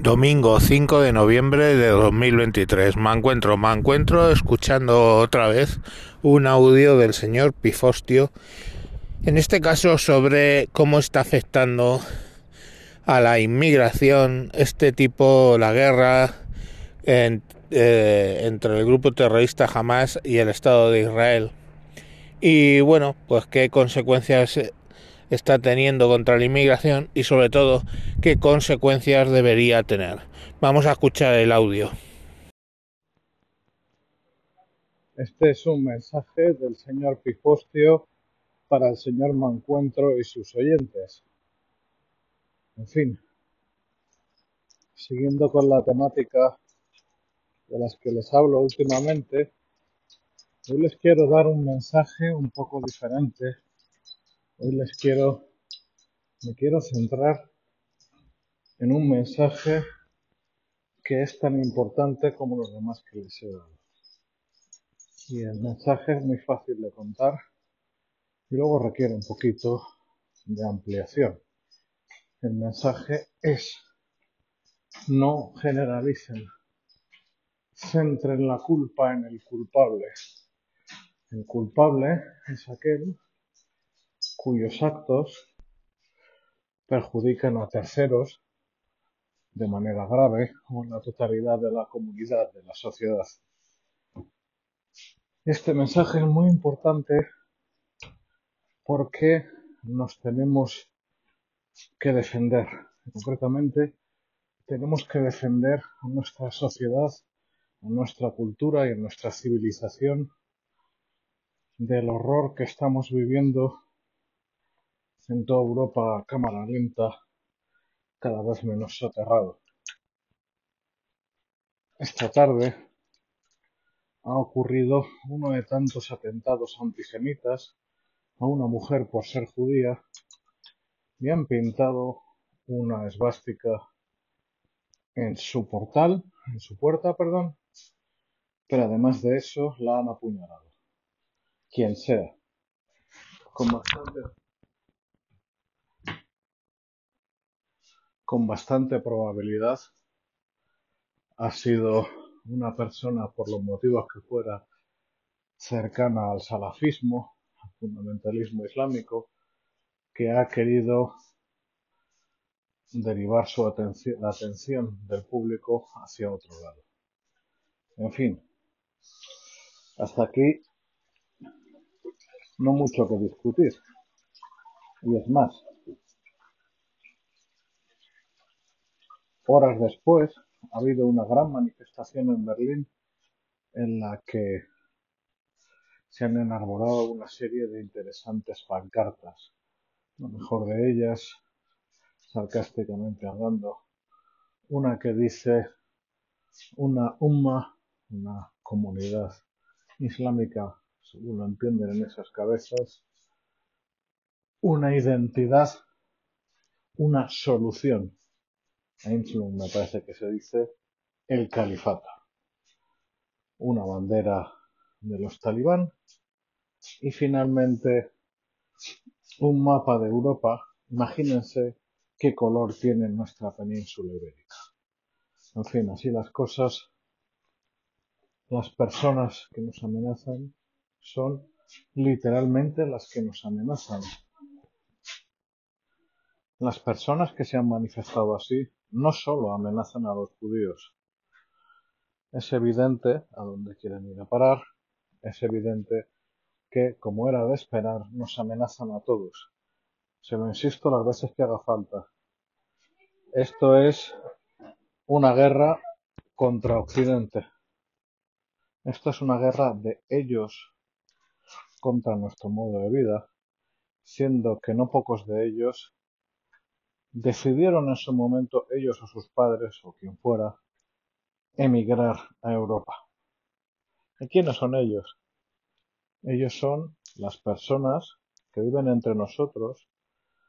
Domingo 5 de noviembre de 2023. Me encuentro, me encuentro escuchando otra vez un audio del señor Pifostio, en este caso sobre cómo está afectando a la inmigración este tipo, la guerra eh, entre el grupo terrorista Hamas y el Estado de Israel. Y bueno, pues qué consecuencias está teniendo contra la inmigración y sobre todo qué consecuencias debería tener. Vamos a escuchar el audio. Este es un mensaje del señor Pifostio para el señor Mancuentro y sus oyentes. En fin, siguiendo con la temática de las que les hablo últimamente, hoy les quiero dar un mensaje un poco diferente Hoy les quiero, me quiero centrar en un mensaje que es tan importante como los demás que les he dado. Y el mensaje es muy fácil de contar y luego requiere un poquito de ampliación. El mensaje es no generalicen, centren la culpa en el culpable. El culpable es aquel cuyos actos perjudican a terceros de manera grave o en la totalidad de la comunidad, de la sociedad. Este mensaje es muy importante porque nos tenemos que defender. Concretamente, tenemos que defender a nuestra sociedad, a nuestra cultura y a nuestra civilización del horror que estamos viviendo en toda Europa cámara lenta, cada vez menos soterrado. Esta tarde ha ocurrido uno de tantos atentados antisemitas a una mujer por ser judía y han pintado una esvástica en su portal, en su puerta, perdón, pero además de eso la han apuñalado. Quien sea. Con bastante con bastante probabilidad ha sido una persona, por los motivos que fuera, cercana al salafismo, al fundamentalismo islámico, que ha querido derivar su atención, la atención del público hacia otro lado. En fin, hasta aquí no mucho que discutir. Y es más, Horas después, ha habido una gran manifestación en Berlín en la que se han enarbolado una serie de interesantes pancartas. Lo mejor de ellas, sarcásticamente hablando, una que dice una umma, una comunidad islámica, según lo entienden en esas cabezas, una identidad, una solución Einstein me parece que se dice el califato. Una bandera de los talibán y finalmente un mapa de Europa. Imagínense qué color tiene nuestra península ibérica. En fin, así las cosas, las personas que nos amenazan son literalmente las que nos amenazan. Las personas que se han manifestado así no solo amenazan a los judíos. Es evidente a dónde quieren ir a parar, es evidente que, como era de esperar, nos amenazan a todos. Se lo insisto las veces que haga falta. Esto es una guerra contra Occidente. Esto es una guerra de ellos contra nuestro modo de vida, siendo que no pocos de ellos decidieron en su momento ellos o sus padres o quien fuera emigrar a Europa. ¿Y quiénes son ellos? Ellos son las personas que viven entre nosotros,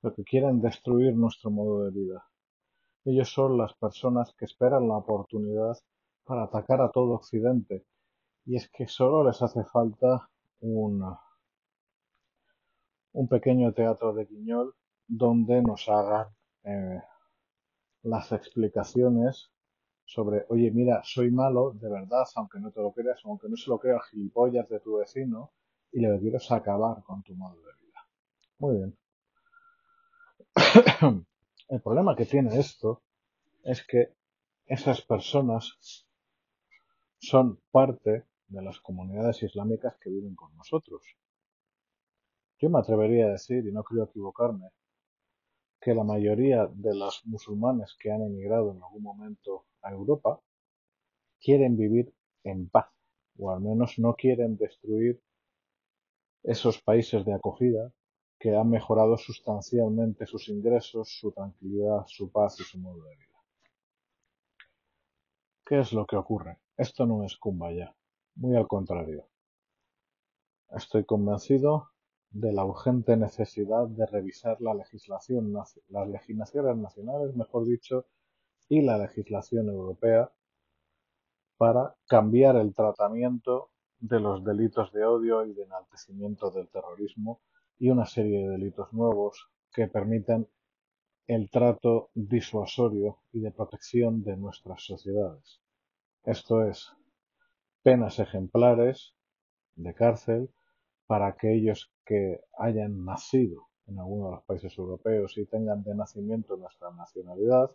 pero que quieren destruir nuestro modo de vida. Ellos son las personas que esperan la oportunidad para atacar a todo Occidente. Y es que solo les hace falta un, un pequeño teatro de guiñol donde nos hagan eh, las explicaciones sobre, oye, mira, soy malo, de verdad, aunque no te lo creas, aunque no se lo crea gilipollas de tu vecino, y lo que acabar con tu modo de vida. Muy bien. El problema que tiene esto es que esas personas son parte de las comunidades islámicas que viven con nosotros. Yo me atrevería a decir, y no creo equivocarme, que la mayoría de los musulmanes que han emigrado en algún momento a Europa quieren vivir en paz, o al menos no quieren destruir esos países de acogida que han mejorado sustancialmente sus ingresos, su tranquilidad, su paz y su modo de vida. ¿Qué es lo que ocurre? Esto no es Kumbaya, muy al contrario. Estoy convencido de la urgente necesidad de revisar la legislación, las legislaciones nacionales, mejor dicho, y la legislación europea para cambiar el tratamiento de los delitos de odio y de enaltecimiento del terrorismo y una serie de delitos nuevos que permitan el trato disuasorio y de protección de nuestras sociedades. Esto es, penas ejemplares de cárcel para aquellos que hayan nacido en alguno de los países europeos y tengan de nacimiento nuestra nacionalidad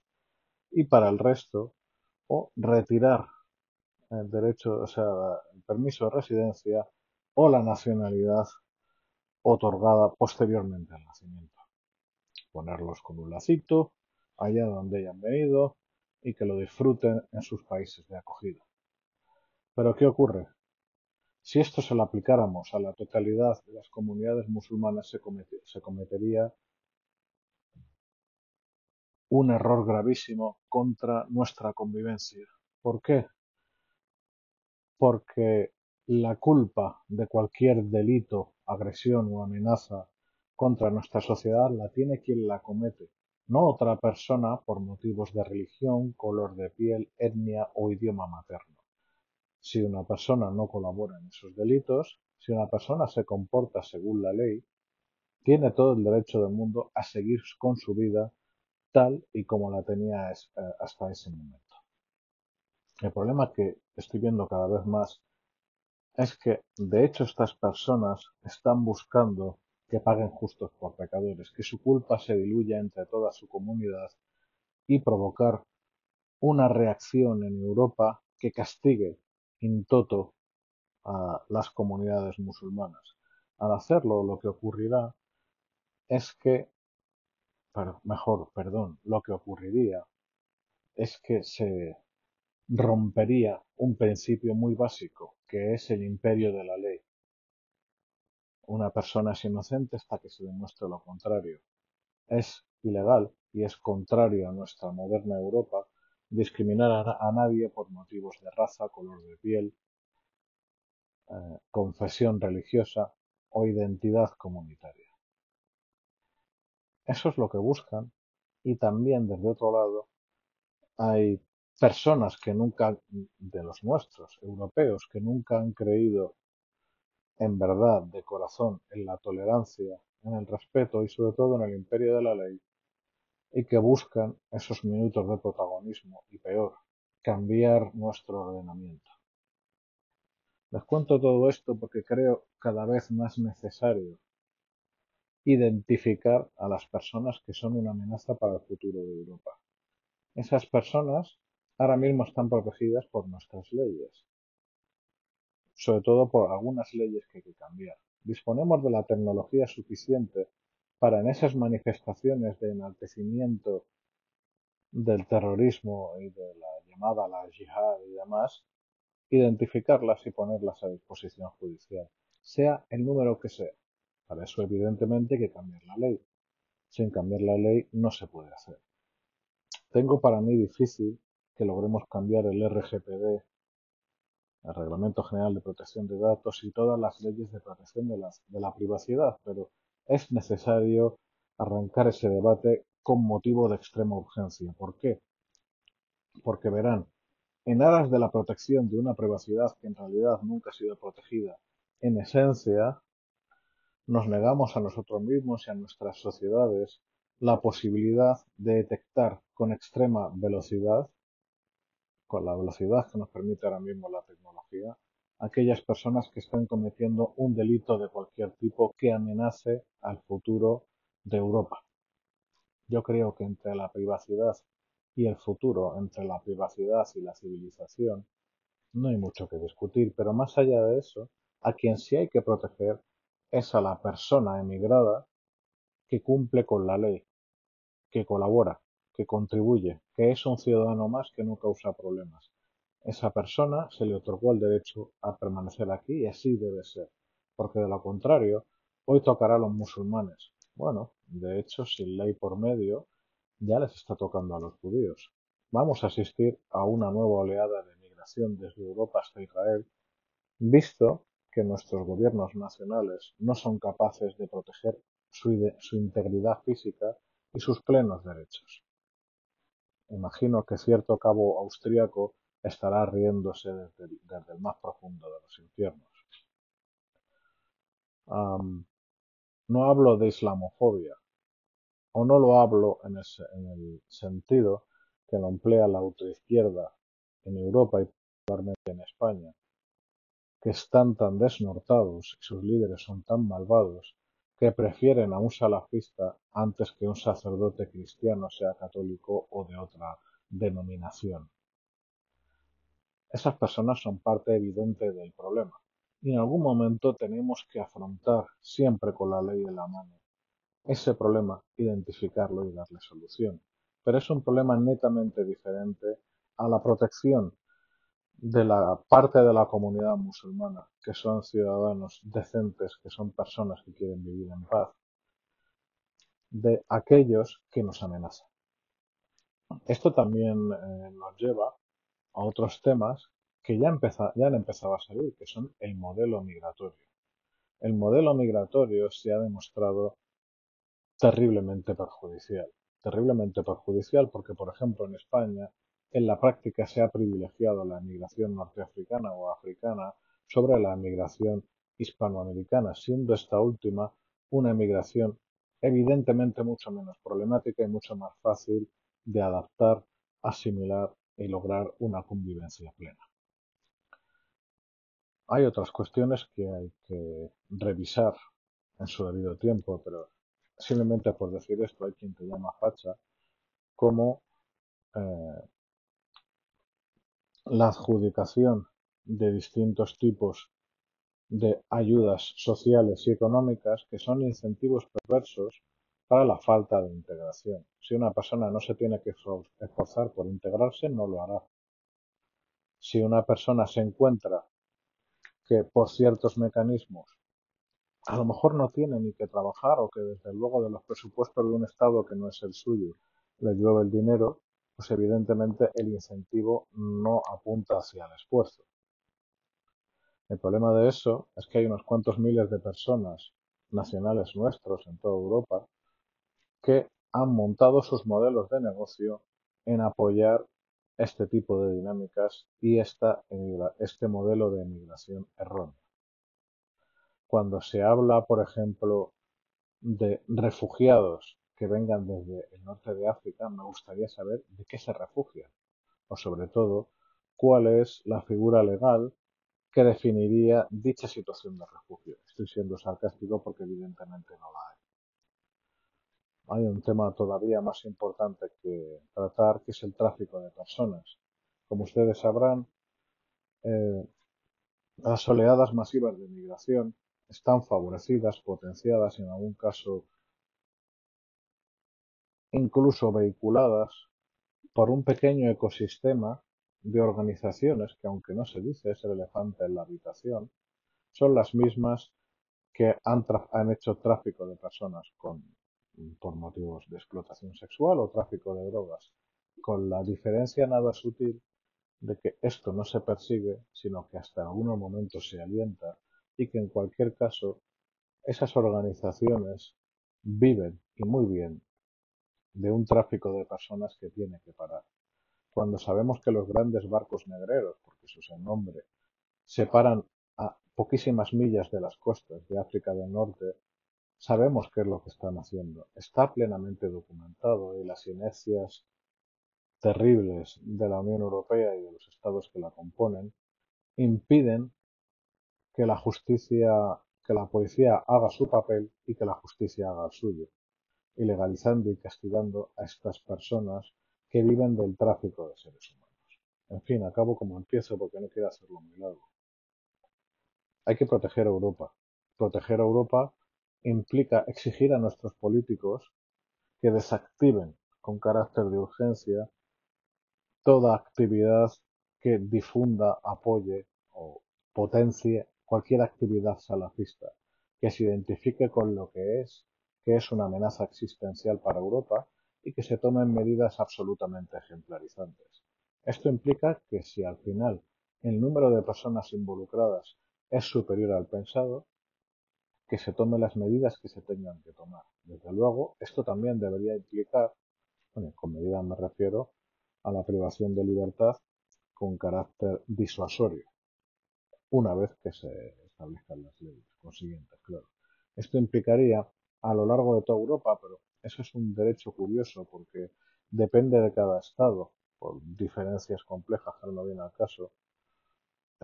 y para el resto o retirar el derecho, o sea, el permiso de residencia o la nacionalidad otorgada posteriormente al nacimiento. Ponerlos con un lacito allá donde hayan venido y que lo disfruten en sus países de acogida. Pero ¿qué ocurre? Si esto se lo aplicáramos a la totalidad de las comunidades musulmanas, se, cometería un error gravísimo contra nuestra convivencia. ¿Por qué? Porque la culpa de cualquier delito, agresión o amenaza contra nuestra sociedad la tiene quien la comete, no otra persona por motivos de religión, color de piel, etnia o idioma materno. Si una persona no colabora en esos delitos, si una persona se comporta según la ley, tiene todo el derecho del mundo a seguir con su vida tal y como la tenía eh, hasta ese momento. El problema que estoy viendo cada vez más es que, de hecho, estas personas están buscando que paguen justos por pecadores, que su culpa se diluya entre toda su comunidad y provocar una reacción en Europa que castigue in toto a las comunidades musulmanas. Al hacerlo, lo que ocurrirá es que, mejor, perdón, lo que ocurriría es que se rompería un principio muy básico, que es el imperio de la ley. Una persona es inocente hasta que se demuestre lo contrario. Es ilegal y es contrario a nuestra moderna Europa discriminar a, nadie por motivos de raza, color de piel, eh, confesión religiosa o identidad comunitaria. Eso es lo que buscan y también desde otro lado hay personas que nunca, de los nuestros, europeos, que nunca han creído en verdad, de corazón, en la tolerancia, en el respeto y sobre todo en el imperio de la ley, y que buscan esos minutos de protagonismo y peor, cambiar nuestro ordenamiento. Les cuento todo esto porque creo cada vez más necesario identificar a las personas que son una amenaza para el futuro de Europa. Esas personas ahora mismo están protegidas por nuestras leyes, sobre todo por algunas leyes que hay que cambiar. Disponemos de la tecnología suficiente para en esas manifestaciones de enaltecimiento del terrorismo y de la llamada la yihad y demás, identificarlas y ponerlas a disposición judicial, sea el número que sea. Para eso, evidentemente, hay que cambiar la ley. Sin cambiar la ley no se puede hacer. Tengo para mí difícil que logremos cambiar el RGPD, el Reglamento General de Protección de Datos y todas las leyes de protección de la privacidad, pero es necesario arrancar ese debate con motivo de extrema urgencia. ¿Por qué? Porque verán, en aras de la protección de una privacidad que en realidad nunca ha sido protegida, en esencia, nos negamos a nosotros mismos y a nuestras sociedades la posibilidad de detectar con extrema velocidad, con la velocidad que nos permite ahora mismo la tecnología, aquellas personas que estén cometiendo un delito de cualquier tipo que amenace al futuro de Europa. Yo creo que entre la privacidad y el futuro, entre la privacidad y la civilización, no hay mucho que discutir, pero más allá de eso, a quien sí hay que proteger es a la persona emigrada que cumple con la ley, que colabora, que contribuye, que es un ciudadano más que no causa problemas. Esa persona se le otorgó el derecho a permanecer aquí y así debe ser, porque de lo contrario, hoy tocará a los musulmanes. Bueno, de hecho, sin ley por medio, ya les está tocando a los judíos. Vamos a asistir a una nueva oleada de migración desde Europa hasta Israel, visto que nuestros gobiernos nacionales no son capaces de proteger su, integridad física y sus plenos derechos. Imagino que cierto cabo austríaco estará riéndose desde, el más profundo de los infiernos. no hablo de islamofobia, o no lo hablo en el, sentido que lo emplea la autoizquierda en Europa y particularmente en España, que están tan desnortados y sus líderes son tan malvados que prefieren a un salafista antes que un sacerdote cristiano, sea católico o de otra denominación. Esas personas son parte evidente del problema y en algún momento tenemos que afrontar, siempre con la ley en la mano, ese problema, identificarlo y darle solución. Pero es un problema netamente diferente a la protección de la parte de la comunidad musulmana, que son ciudadanos decentes, que son personas que quieren vivir en paz, de aquellos que nos amenazan. Esto también eh, nos lleva a otros temas que ya, han empezado a salir, que son el modelo migratorio. El modelo migratorio se ha demostrado terriblemente perjudicial. Terriblemente perjudicial porque, por ejemplo, en España en la práctica se ha privilegiado la emigración norteafricana o africana sobre la emigración hispanoamericana, siendo esta última una emigración evidentemente mucho menos problemática y mucho más fácil de adaptar, asimilar y lograr una convivencia plena. Hay otras cuestiones que hay que revisar en su debido tiempo, pero simplemente por decir esto hay quien te llama facha, como eh, la adjudicación de distintos tipos de ayudas sociales y económicas que son incentivos perversos para la falta de integración. Si una persona no se tiene que esforzar por integrarse, no lo hará. Si una persona se encuentra que por ciertos mecanismos a lo mejor no tiene ni que trabajar o que desde luego de los presupuestos de un Estado que no es el suyo le llueve el dinero, pues evidentemente el incentivo no apunta hacia el esfuerzo. El problema de eso es que hay unos cuantos miles de personas nacionales nuestros en toda Europa que han montado sus modelos de negocio en apoyar este tipo de dinámicas y esta, este modelo de emigración errónea. Cuando se habla, por ejemplo, de refugiados que vengan desde el norte de África, me gustaría saber de qué se refugian, o sobre todo, cuál es la figura legal que definiría dicha situación de refugio. Estoy siendo sarcástico porque evidentemente no la hay. Hay un tema todavía más importante que tratar, que es el tráfico de personas. Como ustedes sabrán, eh, las oleadas masivas de migración están favorecidas, potenciadas en algún caso incluso vehiculadas por un pequeño ecosistema de organizaciones que, aunque no se dice es el elefante en la habitación, son las mismas que han, hecho tráfico de personas con, por motivos de explotación sexual o tráfico de drogas, con la diferencia nada sutil de que esto no se persigue, sino que hasta algunos momentos se alienta y que en cualquier caso esas organizaciones viven y muy bien de un tráfico de personas que tiene que parar. Cuando sabemos que los grandes barcos negreros, porque eso es el nombre, se paran a poquísimas millas de las costas de África del Norte, Sabemos qué es lo que están haciendo. Está plenamente documentado y las inercias terribles de la Unión Europea y de los estados que la componen impiden que la justicia, que la policía haga su papel y que la justicia haga el suyo, ilegalizando y castigando a estas personas que viven del tráfico de seres humanos. En fin, acabo como empiezo porque no quiero hacerlo muy largo. Hay que proteger a Europa. Proteger a Europa implica exigir a nuestros políticos que desactiven con carácter de urgencia toda actividad que difunda, apoye o potencie cualquier actividad salafista que se identifique con lo que es, que es una amenaza existencial para Europa y que se tomen medidas absolutamente ejemplarizantes. Esto implica que si al final el número de personas involucradas es superior al pensado, que se tomen las medidas que se tengan que tomar. Desde luego, esto también debería implicar, bueno, con medidas me refiero a la privación de libertad con carácter disuasorio, una vez que se establezcan las leyes consiguientes, claro. Esto implicaría a lo largo de toda Europa, pero eso es un derecho curioso porque depende de cada estado, por diferencias complejas que no viene al caso,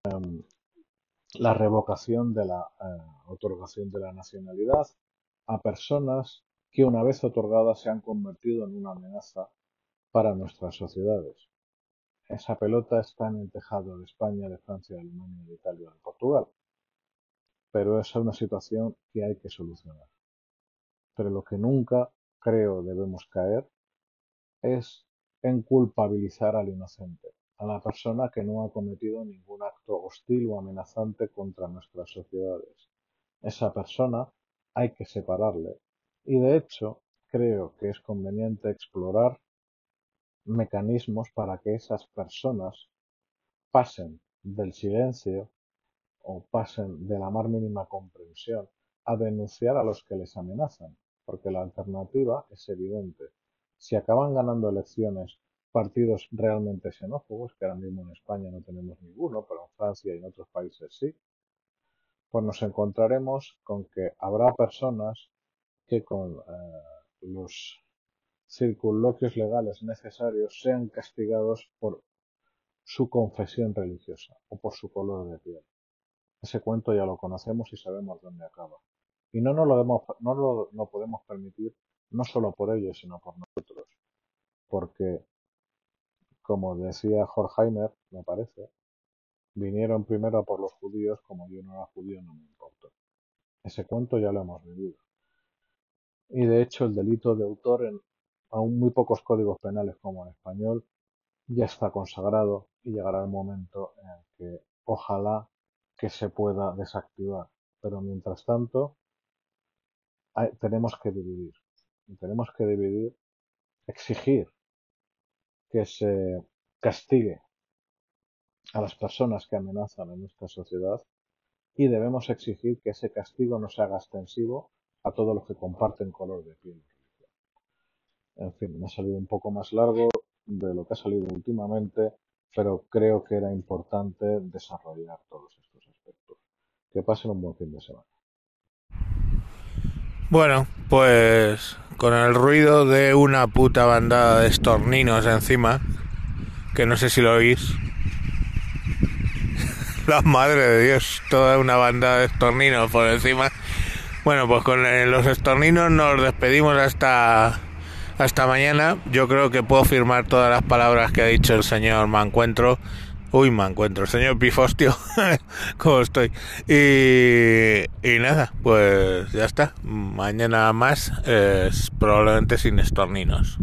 em, la revocación de la eh, otorgación de la nacionalidad a personas que una vez otorgadas se han convertido en una amenaza para nuestras sociedades. Esa pelota está en el tejado de España, de Francia, de Alemania, de Italia, de Portugal. Pero esa es una situación que hay que solucionar. Pero lo que nunca creo debemos caer es en culpabilizar al inocente a la persona que no ha cometido ningún acto hostil o amenazante contra nuestras sociedades. Esa persona hay que separarle y de hecho creo que es conveniente explorar mecanismos para que esas personas pasen del silencio o pasen de la más mínima comprensión a denunciar a los que les amenazan, porque la alternativa es evidente. Si acaban ganando elecciones partidos realmente xenófobos, que ahora mismo en España no tenemos ninguno, pero en Francia y en otros países sí, pues nos encontraremos con que habrá personas que con eh, los circunloquios legales necesarios sean castigados por su confesión religiosa o por su color de piel. Ese cuento ya lo conocemos y sabemos dónde acaba. Y no nos lo, debemos, no lo podemos permitir no solo por ellos, sino por nosotros. Porque como decía Horkheimer, me parece, vinieron primero por los judíos, como yo no era judío no me importó. Ese cuento ya lo hemos vivido. Y de hecho el delito de autor en aún muy pocos códigos penales como en español ya está consagrado y llegará el momento en que ojalá que se pueda desactivar. Pero mientras tanto tenemos que dividir. Y tenemos que dividir, exigir que se castigue a las personas que amenazan en nuestra sociedad y debemos exigir que ese castigo no se haga extensivo a todos los que comparten color de piel. En fin, me ha salido un poco más largo de lo que ha salido últimamente, pero creo que era importante desarrollar todos estos aspectos. Que pasen un buen fin de semana. Bueno, pues con el ruido de una puta bandada de estorninos encima, que no sé si lo oís. La madre de Dios, toda una bandada de estorninos por encima. Bueno, pues con los estorninos nos despedimos hasta hasta mañana. Yo creo que puedo firmar todas las palabras que ha dicho el señor Mancuentro Uy, me encuentro, señor Pifostio, ¿cómo estoy? Y, y, nada, pues ya está. Mañana más, probablemente sin estorninos.